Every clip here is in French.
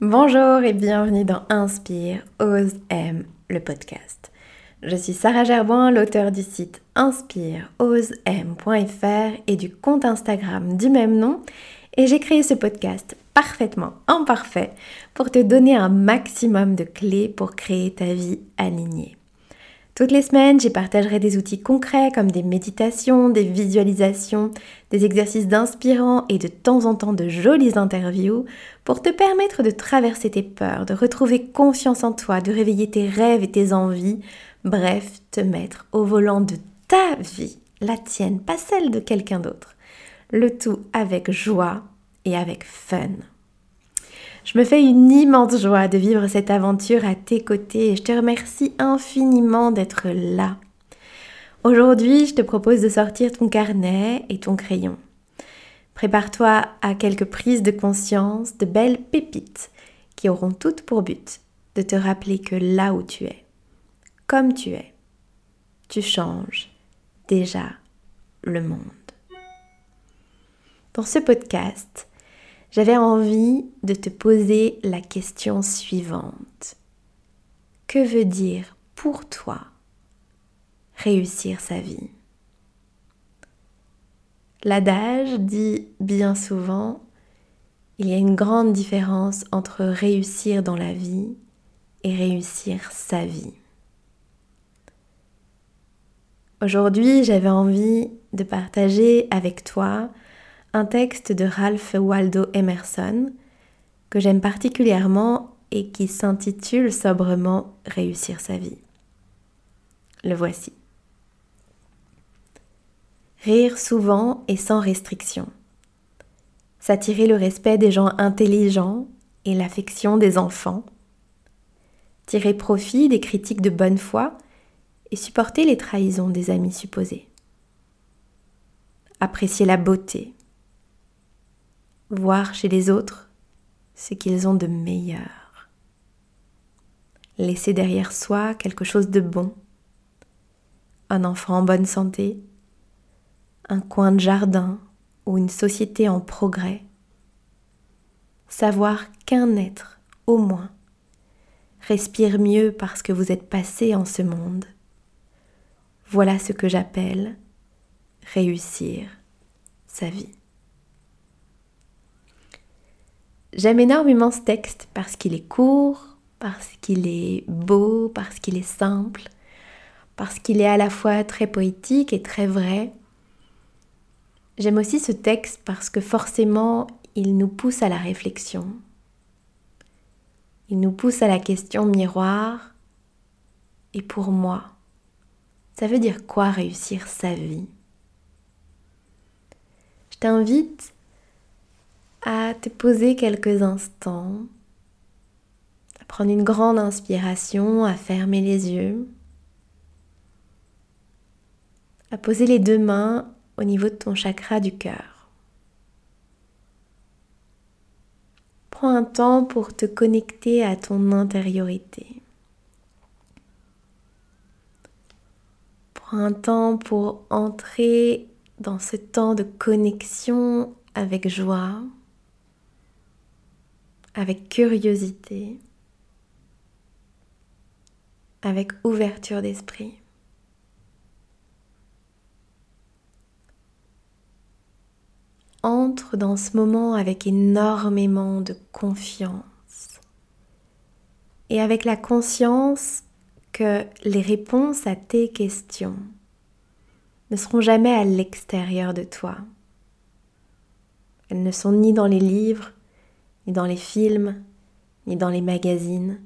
Bonjour et bienvenue dans Inspire, Ose, Aime, le podcast. Je suis Sarah Gerboin, l'auteur du site inspireosem.fr et du compte Instagram du même nom et j'ai créé ce podcast parfaitement imparfait pour te donner un maximum de clés pour créer ta vie alignée. Toutes les semaines, j'y partagerai des outils concrets comme des méditations, des visualisations, des exercices d'inspirants et de temps en temps de jolies interviews pour te permettre de traverser tes peurs, de retrouver confiance en toi, de réveiller tes rêves et tes envies, bref, te mettre au volant de ta vie, la tienne, pas celle de quelqu'un d'autre. Le tout avec joie et avec fun. Je me fais une immense joie de vivre cette aventure à tes côtés et je te remercie infiniment d'être là. Aujourd'hui, je te propose de sortir ton carnet et ton crayon. Prépare-toi à quelques prises de conscience, de belles pépites qui auront toutes pour but de te rappeler que là où tu es, comme tu es, tu changes déjà le monde. Dans ce podcast, j'avais envie de te poser la question suivante. Que veut dire pour toi réussir sa vie? L'adage dit bien souvent, il y a une grande différence entre réussir dans la vie et réussir sa vie. Aujourd'hui, j'avais envie de partager avec toi texte de Ralph Waldo Emerson que j'aime particulièrement et qui s'intitule sobrement Réussir sa vie. Le voici. Rire souvent et sans restriction. S'attirer le respect des gens intelligents et l'affection des enfants. Tirer profit des critiques de bonne foi et supporter les trahisons des amis supposés. Apprécier la beauté, voir chez les autres ce qu'ils ont de meilleur. Laisser derrière soi quelque chose de bon, un enfant en bonne santé, un coin de jardin ou une société en progrès. Savoir qu'un être, au moins, respire mieux parce que vous êtes passé en ce monde. Voilà ce que j'appelle réussir sa vie. J'aime énormément ce texte parce qu'il est court, parce qu'il est beau, parce qu'il est simple, parce qu'il est à la fois très poétique et très vrai. J'aime aussi ce texte parce que forcément, il nous pousse à la réflexion. Il nous pousse à la question miroir. Et pour moi, ça veut dire quoi réussir sa vie? Je t'invite à te poser quelques instants, à prendre une grande inspiration, à fermer les yeux, à poser les deux mains au niveau de ton chakra du cœur. Prends un temps pour te connecter à ton intériorité. Prends un temps pour entrer dans ce temps de connexion avec joie, avec curiosité, avec ouverture d'esprit. Entre dans ce moment avec énormément de confiance et avec la conscience que les réponses à tes questions ne seront jamais à l'extérieur de toi. Elles ne sont ni dans les livres, ni dans les films, ni dans les magazines,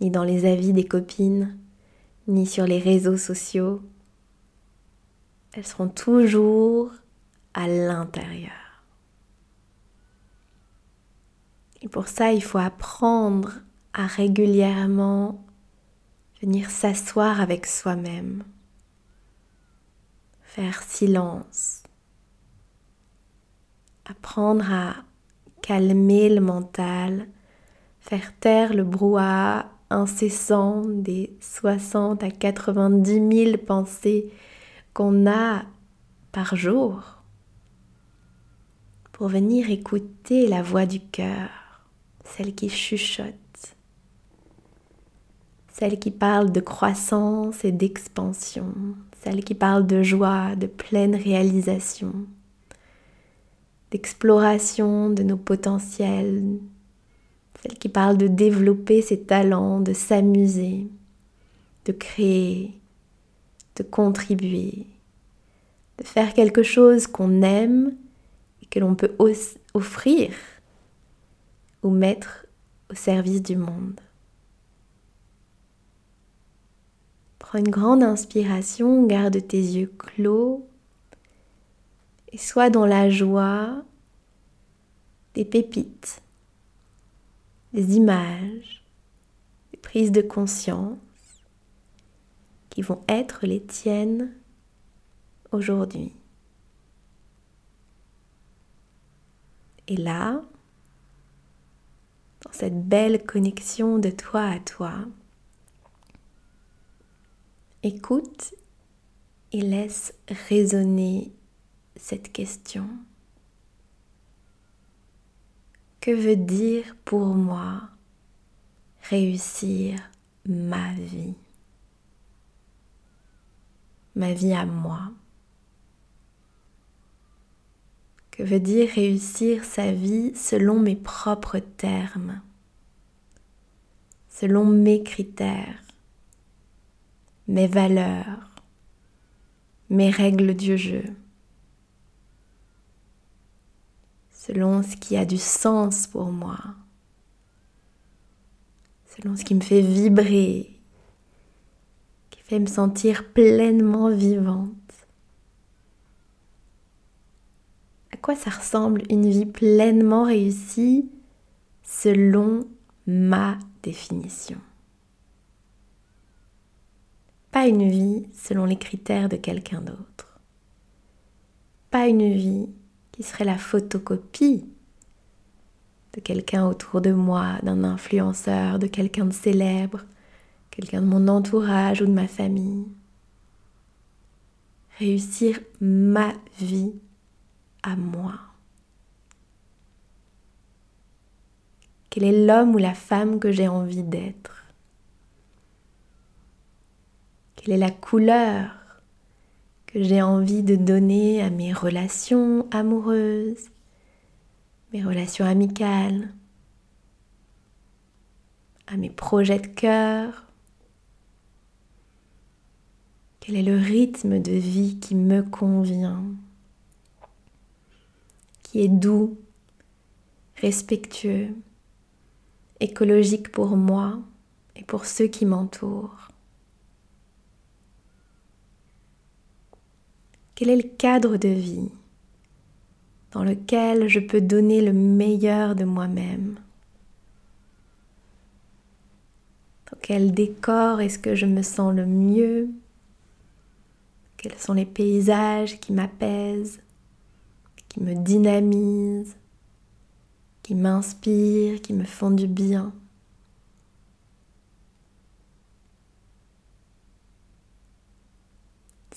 ni dans les avis des copines, ni sur les réseaux sociaux. Elles seront toujours à l'intérieur. Et pour ça, il faut apprendre à régulièrement venir s'asseoir avec soi-même, faire silence, apprendre à calmer le mental, faire taire le brouhaha incessant des 60 à 90 000 pensées qu'on a par jour pour venir écouter la voix du cœur, celle qui chuchote, celle qui parle de croissance et d'expansion, celle qui parle de joie, de pleine réalisation, d'exploration de nos potentiels, celle qui parle de développer ses talents, de s'amuser, de créer, de contribuer, de faire quelque chose qu'on aime et que l'on peut offrir ou mettre au service du monde. Prends une grande inspiration, garde tes yeux clos et sois dans la joie des pépites, des images, des prises de conscience qui vont être les tiennes aujourd'hui. Et là, dans cette belle connexion de toi à toi, écoute et laisse résonner cette question. Que veut dire pour moi réussir ma vie? Ma vie à moi. Que veut dire réussir sa vie selon mes propres termes, selon mes critères, mes valeurs, mes règles du jeu, selon ce qui a du sens pour moi, selon ce qui me fait vibrer, qui fait me sentir pleinement vivante. quoi ça ressemble une vie pleinement réussie selon ma définition? Pas une vie selon les critères de quelqu'un d'autre. Pas une vie qui serait la photocopie de quelqu'un autour de moi, d'un influenceur, de quelqu'un de célèbre, quelqu'un de mon entourage ou de ma famille. Réussir ma vie à moi. Quel est l'homme ou la femme que j'ai envie d'être? Quelle est la couleur? Que j'ai envie de donner à mes relations amoureuses, mes relations amicales, à mes projets de cœur Quel est le rythme de vie qui me convient qui est doux, respectueux, écologique pour moi et pour ceux qui m'entourent? Quel est le cadre de vie dans lequel je peux donner le meilleur de moi-même? Dans quel décor est-ce que je me sens le mieux? Quels sont les paysages qui m'apaisent qui me dynamisent, qui m'inspirent, qui me font du bien?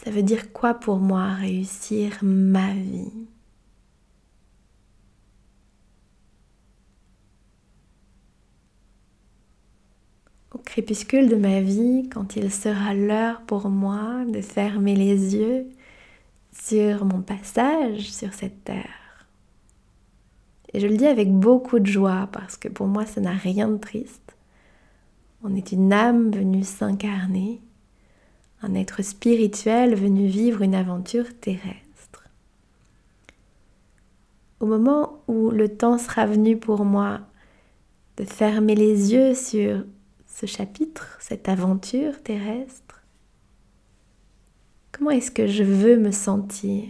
Ça veut dire quoi pour moi réussir ma vie? Au crépuscule de ma vie, quand il sera l'heure pour moi de fermer les yeux sur mon passage sur cette terre. Et je le dis avec beaucoup de joie parce que pour moi, ça n'a rien de triste. On est une âme venue s'incarner, un être spirituel venu vivre une aventure terrestre. Au moment où le temps sera venu pour moi de fermer les yeux sur ce chapitre, cette aventure terrestre, Comment est-ce que je veux me sentir?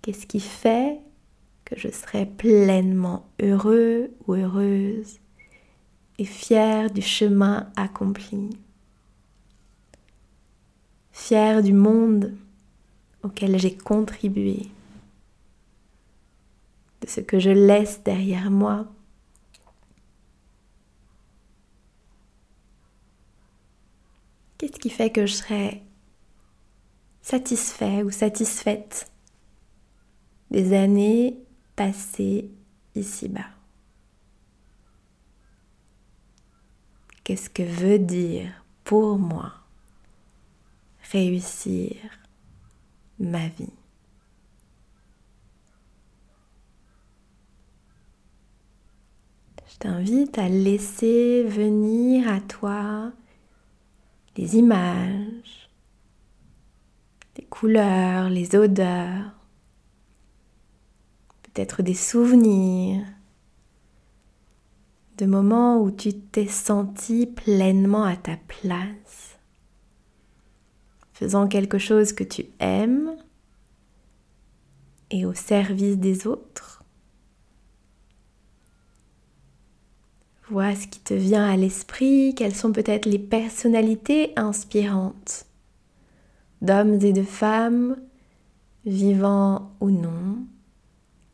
Qu'est-ce qui fait que je serai pleinement heureux ou heureuse et fier du chemin accompli? Du monde auquel j'ai contribué, de ce que je laisse derrière moi. Qu'est-ce qui fait que je serais satisfait ou satisfaite des années passées ici-bas? Qu'est-ce que veut dire pour moi? Réussir ma vie. Je t'invite à laisser venir à toi les images, les couleurs, les odeurs, peut-être des souvenirs, de moments où tu t'es senti pleinement à ta place, faisant quelque chose que tu aimes et au service des autres. Vois ce qui te vient à l'esprit, quelles sont peut-être les personnalités inspirantes d'hommes et de femmes, vivants ou non,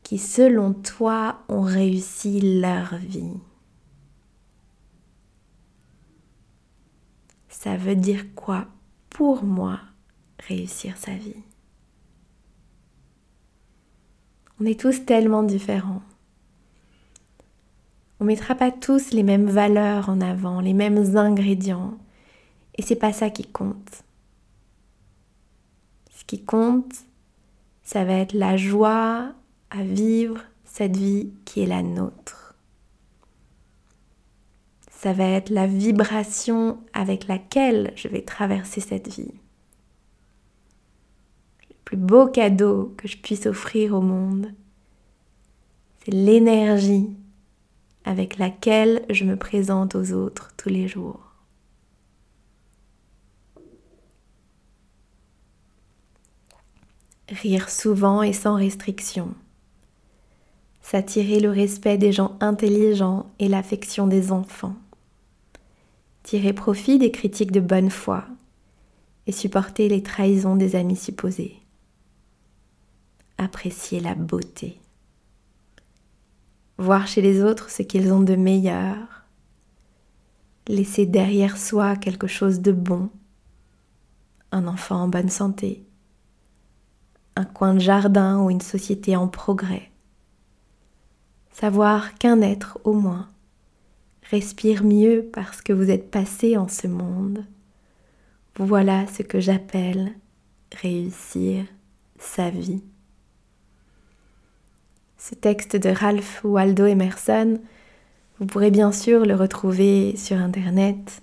qui selon toi ont réussi leur vie. Ça veut dire quoi? Pour moi réussir sa vie On est tous tellement différents. On mettra pas tous les mêmes valeurs en avant, les mêmes ingrédients. Et c'est pas ça qui compte. Ce qui compte, ça va être la joie à vivre cette vie qui est la nôtre. Ça va être la vibration avec laquelle je vais traverser cette vie. Le plus beau cadeau que je puisse offrir au monde, c'est l'énergie avec laquelle je me présente aux autres tous les jours. Rire souvent et sans restriction s'attirer le respect des gens intelligents et l'affection des enfants, tirer profit des critiques de bonne foi et supporter les trahisons des amis supposés, apprécier la beauté, voir chez les autres ce qu'ils ont de meilleur, laisser derrière soi quelque chose de bon, un enfant en bonne santé, un coin de jardin ou une société en progrès. Savoir qu'un être au moins respire mieux parce que vous êtes passé en ce monde. Voilà ce que j'appelle réussir sa vie. Ce texte de Ralph Waldo Emerson, vous pourrez bien sûr le retrouver sur Internet.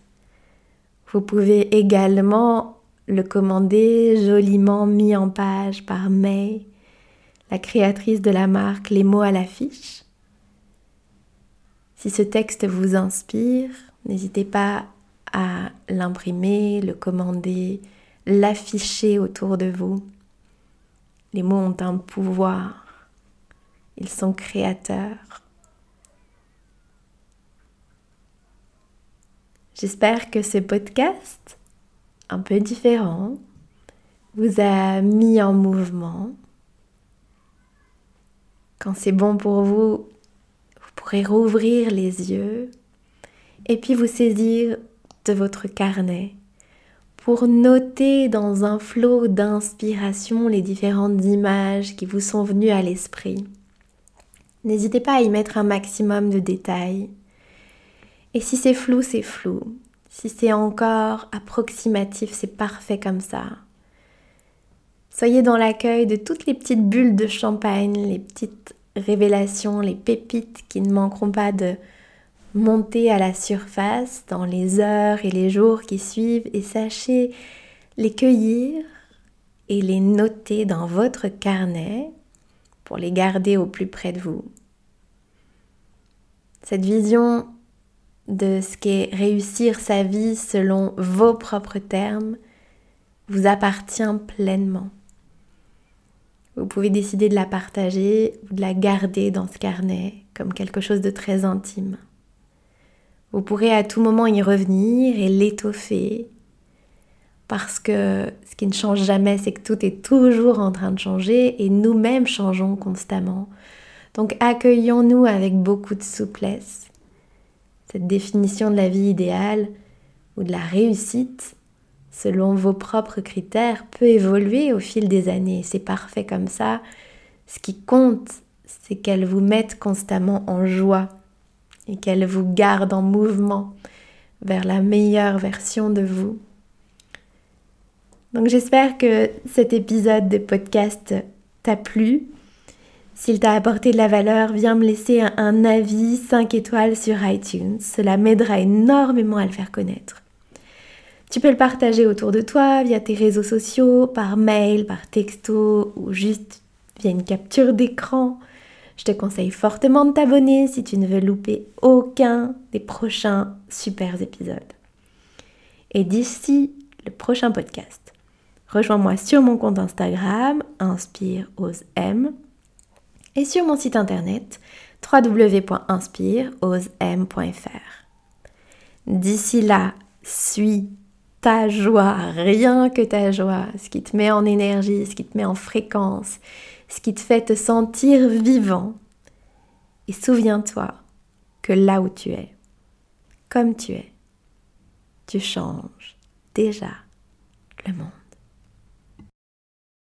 Vous pouvez également le commander joliment mis en page par May, la créatrice de la marque Les mots à l'affiche. Si ce texte vous inspire, n'hésitez pas à l'imprimer, le commander, l'afficher autour de vous. Les mots ont un pouvoir. Ils sont créateurs. J'espère que ce podcast, un peu différent, vous a mis en mouvement. Quand c'est bon pour vous, pourrez rouvrir les yeux et puis vous saisir de votre carnet pour noter dans un flot d'inspiration les différentes images qui vous sont venues à l'esprit. N'hésitez pas à y mettre un maximum de détails. Et si c'est flou, c'est flou. Si c'est encore approximatif, c'est parfait comme ça. Soyez dans l'accueil de toutes les petites bulles de champagne, les petites révélations, les pépites qui ne manqueront pas de monter à la surface dans les heures et les jours qui suivent et sachez les cueillir et les noter dans votre carnet pour les garder au plus près de vous. Cette vision de ce qu'est réussir sa vie selon vos propres termes vous appartient pleinement. Vous pouvez décider de la partager ou de la garder dans ce carnet comme quelque chose de très intime. Vous pourrez à tout moment y revenir et l'étoffer parce que ce qui ne change jamais, c'est que tout est toujours en train de changer et nous-mêmes changeons constamment. Donc accueillons-nous avec beaucoup de souplesse. Cette définition de la vie idéale ou de la réussite selon vos propres critères peut évoluer au fil des années. C'est parfait comme ça. Ce qui compte, c'est qu'elles vous mettent constamment en joie et qu'elles vous gardent en mouvement vers la meilleure version de vous. Donc j'espère que cet épisode de podcast t'a plu. S'il t'a apporté de la valeur, viens me laisser un, avis 5 étoiles sur iTunes. Cela m'aidera énormément à le faire connaître. Tu peux le partager autour de toi via tes réseaux sociaux, par mail, par texto ou juste via une capture d'écran. Je te conseille fortement de t'abonner si tu ne veux louper aucun des prochains super épisodes. Et d'ici le prochain podcast, rejoins-moi sur mon compte Instagram, Inspire M, et sur mon site internet www.inspireosem.fr. D'ici là, suis ta joie, rien que ta joie, ce qui te met en énergie, ce qui te met en fréquence, ce qui te fait te sentir vivant. Et souviens-toi que là où tu es, comme tu es, tu changes déjà le monde.